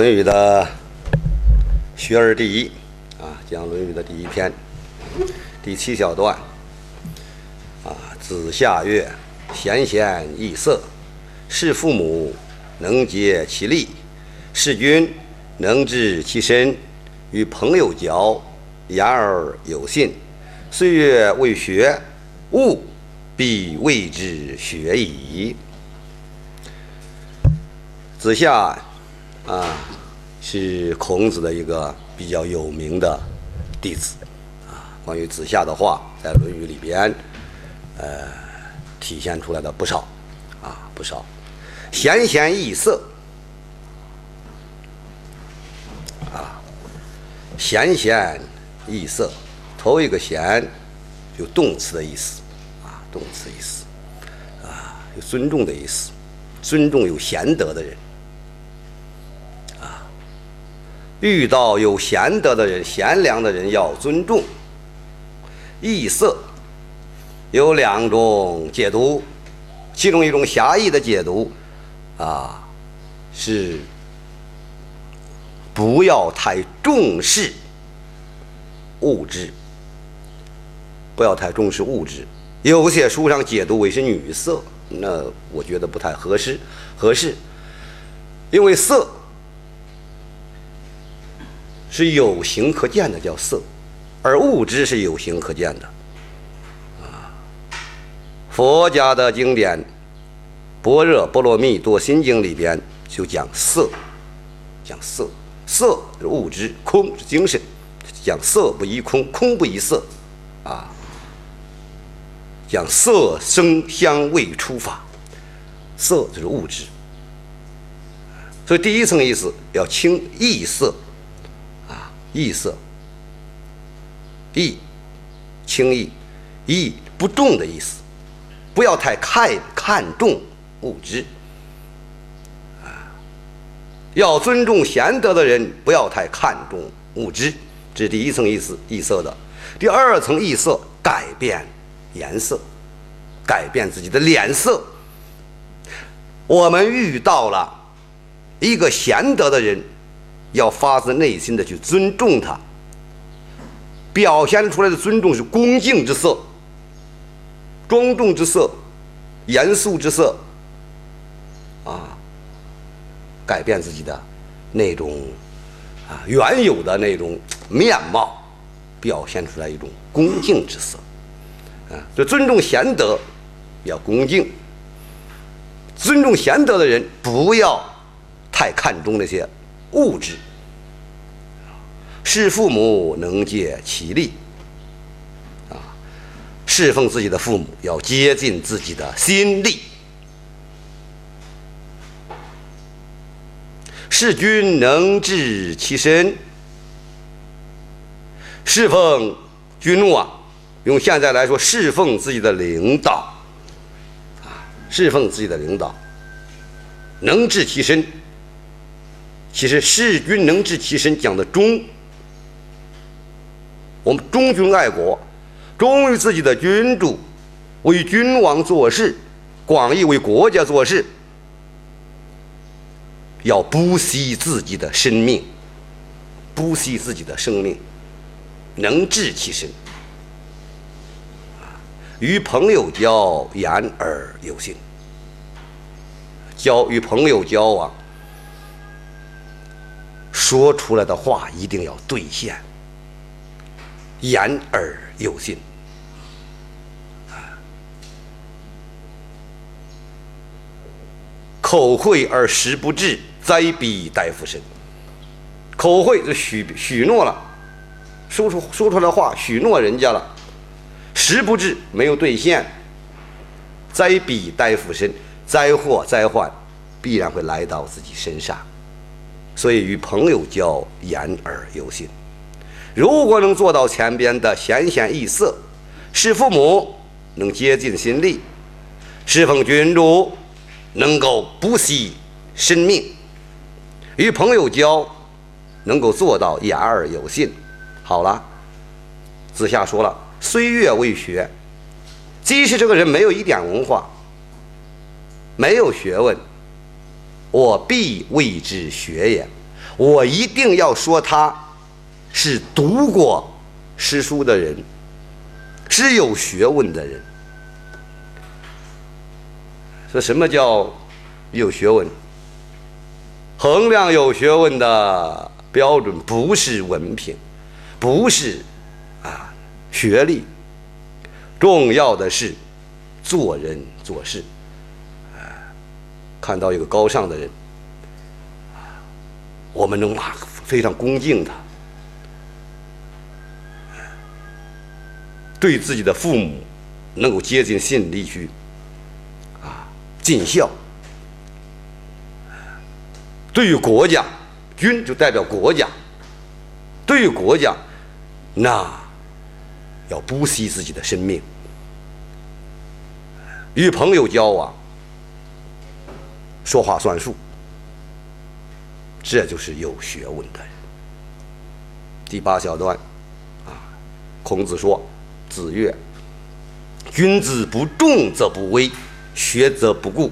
论语》的学而第一啊，讲《论语》的第一篇，第七小段啊。子夏曰：“贤贤易色，事父母能竭其力，事君能治其身，与朋友交，言而有信。岁月未学，物必谓之学矣。”子夏啊，是孔子的一个比较有名的弟子啊。关于子夏的话，在《论语》里边，呃，体现出来的不少啊，不少。贤贤易色啊，贤贤易色，头一个贤，有动词的意思啊，动词意思啊，有尊重的意思，尊重有贤德的人。遇到有贤德的人、贤良的人，要尊重。异色有两种解读，其中一种狭义的解读，啊，是不要太重视物质，不要太重视物质。有些书上解读为是女色，那我觉得不太合适，合适，因为色。是有形可见的，叫色，而物质是有形可见的。啊，佛家的经典《般若波罗蜜多心经》里边就讲色，讲色，色是物质，空是精神，讲色不异空，空不异色，啊，讲色声香味触法，色就是物质，所以第一层意思要清异色。异色，易，轻易，易不重的意思，不要太看看重物质，啊，要尊重贤德的人，不要太看重物质，这是第一层意思，异色的。第二层异色，改变颜色，改变自己的脸色。我们遇到了一个贤德的人。要发自内心的去尊重他，表现出来的尊重是恭敬之色、庄重之色、严肃之色，啊，改变自己的那种啊原有的那种面貌，表现出来一种恭敬之色，啊，就尊重贤德要恭敬，尊重贤德的人不要太看重那些。物质，侍父母能竭其力，啊，侍奉自己的父母要竭尽自己的心力。是君能治其身，侍奉君王，用现在来说，侍奉自己的领导，啊，侍奉自己的领导，能治其身。其实，事君能治其身，讲的忠。我们忠君爱国，忠于自己的君主，为君王做事，广义为国家做事，要不惜自己的生命，不惜自己的生命，能治其身。与朋友交，言而有信。交与朋友交往。说出来的话一定要兑现，言而有信。口惠而实不至，灾必待夫身。口惠就许许诺了，说出说出来的话许诺人家了，实不至没有兑现，灾必待夫身，灾祸灾患必然会来到自己身上。所以与朋友交，言而有信。如果能做到前边的贤贤易色，侍父母能竭尽心力，侍奉君主能够不惜生命，与朋友交能够做到言而有信。好了，子夏说了：“虽月未学，即使这个人没有一点文化，没有学问。”我必谓之学也，我一定要说他是读过诗书的人，是有学问的人。说什么叫有学问？衡量有学问的标准不是文凭，不是啊学历，重要的是做人做事。看到一个高尚的人，我们能啊非常恭敬他，对自己的父母能够竭尽心力去啊尽孝，对于国家，君就代表国家，对于国家，那要不惜自己的生命，与朋友交往。说话算数，这就是有学问的人。第八小段，啊，孔子说：“子曰，君子不重则不威，学则不固，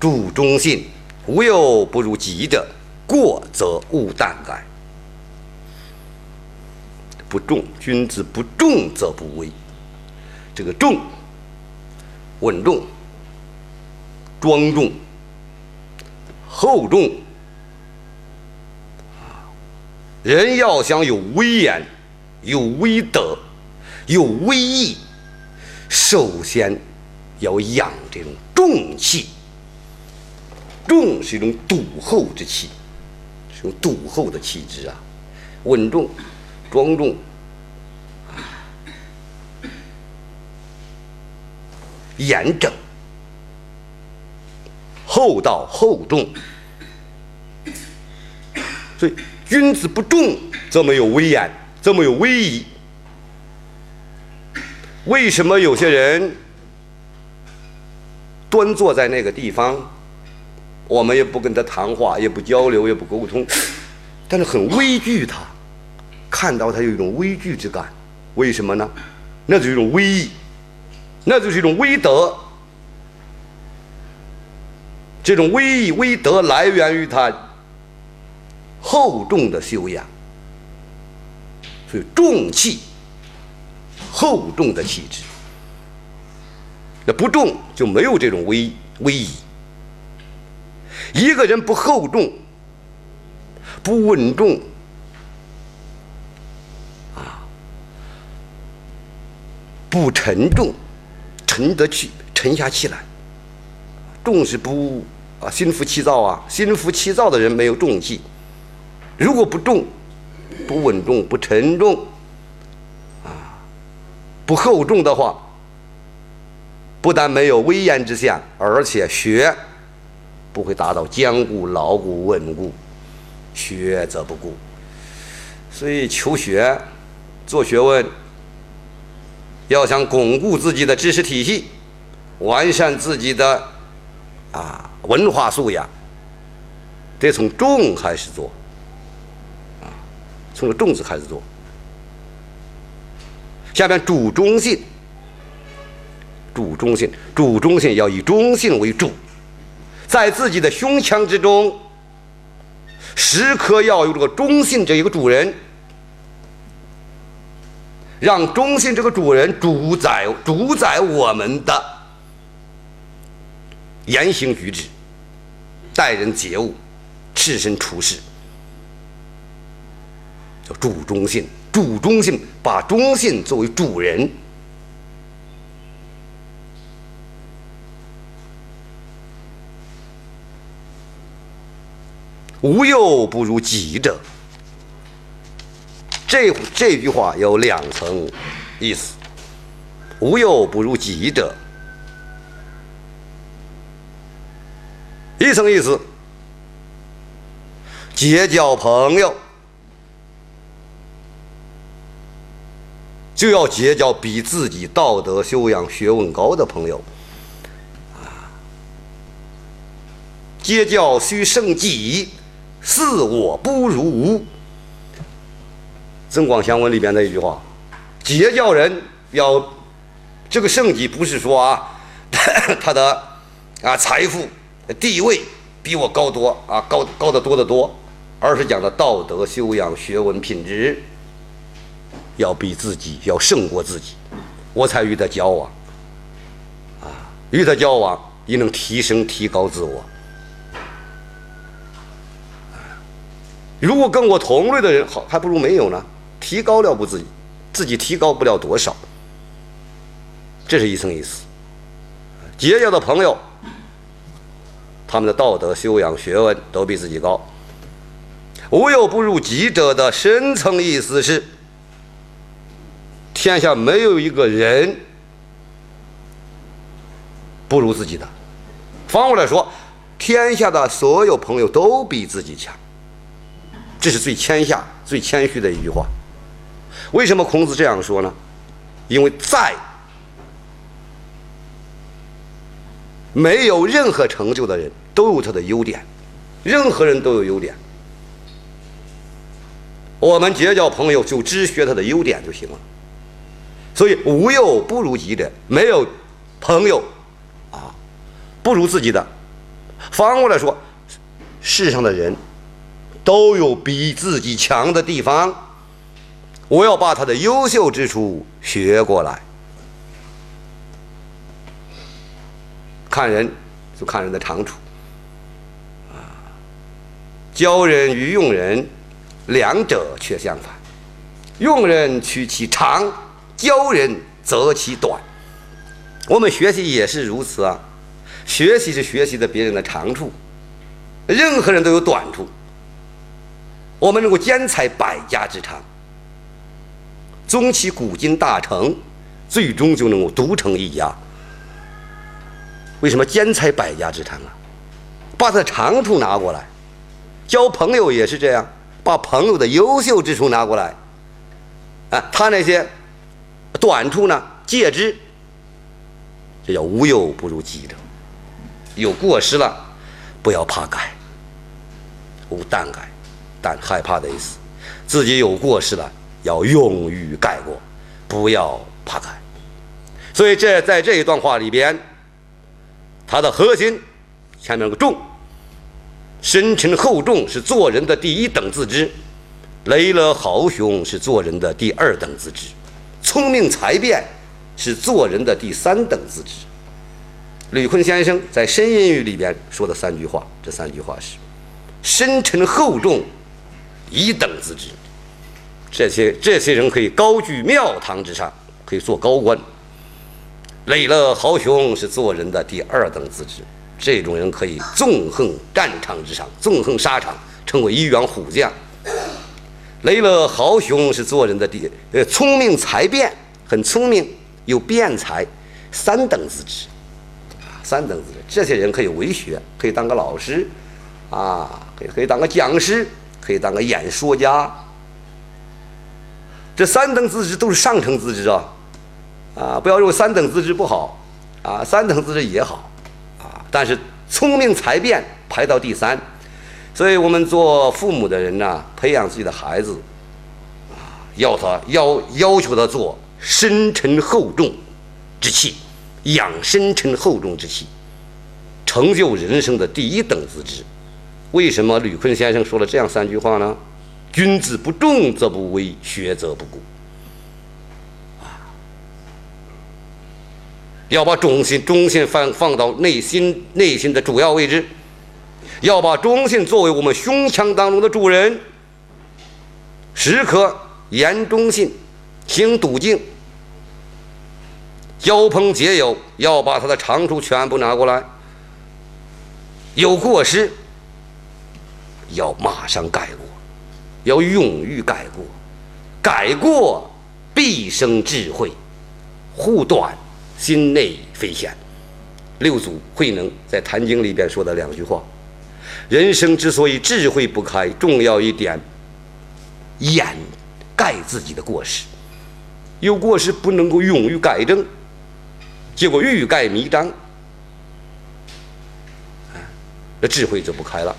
主忠信，无有不如己者，过则勿惮改。不重，君子不重则不威。这个重，稳重，庄重。”厚重人要想有威严、有威德、有威仪，首先要养这种重气。重是一种笃厚之气，是种笃厚的气质啊，稳重、庄重、严整。厚道厚重，所以君子不重则没有威严，则没有威仪。为什么有些人端坐在那个地方，我们也不跟他谈话，也不交流，也不沟通，但是很畏惧他，看到他有一种畏惧之感。为什么呢？那就是一种威仪，那就是一种威德。这种威仪威德来源于他厚重的修养，所以重气、厚重的气质。那不重就没有这种威威仪。一个人不厚重、不稳重，啊，不沉重，沉得去，沉下气来。重是不啊，心浮气躁啊，心浮气躁的人没有重气。如果不重、不稳重、不沉重，啊，不厚重的话，不但没有威严之相，而且学不会达到坚固、牢固、稳固，学则不固。所以求学、做学问，要想巩固自己的知识体系，完善自己的。啊，文化素养。得从重开始做，啊，从个重字开始做。下面主中性，主中性，主中性要以中性为主，在自己的胸腔之中，时刻要有这个中性这一个主人，让中性这个主人主宰主宰我们的。言行举止、待人接物、置身处世，叫主忠信。主忠信，把忠信作为主人。无有不如己者。这这句话有两层意思。无有不如己者。一层意思，结交朋友就要结交比自己道德修养、学问高的朋友，啊，结交须胜己，似我不如无。《增广祥文》里边的一句话，结交人要这个胜己，不是说啊，他的啊财富。地位比我高多啊，高高的多得多，而是讲的道德修养、学问品质要比自己要胜过自己，我才与他交往。啊，与他交往也能提升、提高自我。如果跟我同类的人好，还不如没有呢。提高了不自己，自己提高不了多少。这是一层意思。结交的朋友，他们的道德修养、学问都比自己高。无有不如己者的深层意思是：天下没有一个人不如自己的。反过来说，天下的所有朋友都比自己强。这是最谦下、最谦虚的一句话。为什么孔子这样说呢？因为在没有任何成就的人都有他的优点，任何人都有优点。我们结交朋友就只学他的优点就行了。所以无有不如己者，没有朋友啊不如自己的。反过来说，世上的人。都有比自己强的地方，我要把他的优秀之处学过来。看人就看人的长处，啊，教人与用人两者却相反，用人取其长，教人择其短。我们学习也是如此啊，学习是学习的别人的长处，任何人都有短处。我们能够兼采百家之长，终其古今大成，最终就能够独成一家。为什么兼采百家之长啊？把他长处拿过来，交朋友也是这样，把朋友的优秀之处拿过来，啊，他那些短处呢，戒之。这叫无有不如己者。有过失了，不要怕改，无惮改。但害怕的意思，自己有过失了，要勇于改过，不要怕改。所以这在这一段话里边，它的核心前面个重，深沉厚重是做人的第一等自知，雷乐豪雄是做人的第二等自知，聪明才辩是做人的第三等自知。吕坤先生在《申吟语》里边说的三句话，这三句话是深沉厚重。一等自知，这些这些人可以高居庙堂之上，可以做高官。累了豪雄是做人的第二等资质，这种人可以纵横战场之上，纵横沙场，成为一员虎将。累了豪雄是做人的第呃聪明才辩，很聪明有辩才，三等资质，三等资质，这些人可以为学，可以当个老师啊，可以可以当个讲师。可以当个演说家，这三等资质都是上乘资质啊，啊，不要认为三等资质不好，啊，三等资质也好，啊，但是聪明才辩排到第三，所以我们做父母的人呢，培养自己的孩子，啊，要他要要求他做深沉厚重之气，养深沉厚重之气，成就人生的第一等资质。为什么吕坤先生说了这样三句话呢？君子不重则不威，学则不固。要把忠心忠心放放到内心内心的主要位置，要把忠心作为我们胸腔当中的主人，时刻言忠信，行笃敬，交朋结友要把他的长处全部拿过来，有过失。要马上改过，要勇于改过，改过必生智慧，护短。心内非险。六祖慧能在《坛经》里边说的两句话：人生之所以智慧不开，重要一点，掩盖自己的过失，有过失不能够勇于改正，结果欲盖弥彰，那智慧就不开了。